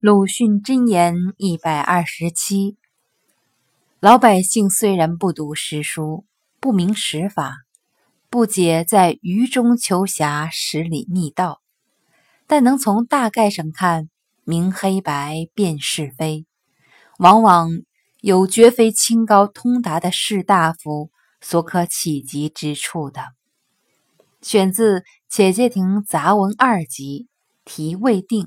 鲁迅箴言一百二十七：老百姓虽然不读诗书，不明史法，不解在愚中求侠，十里觅道，但能从大概上看明黑白，辨是非，往往有绝非清高通达的士大夫所可企及之处的。选自《且介亭杂文二集》，题未定。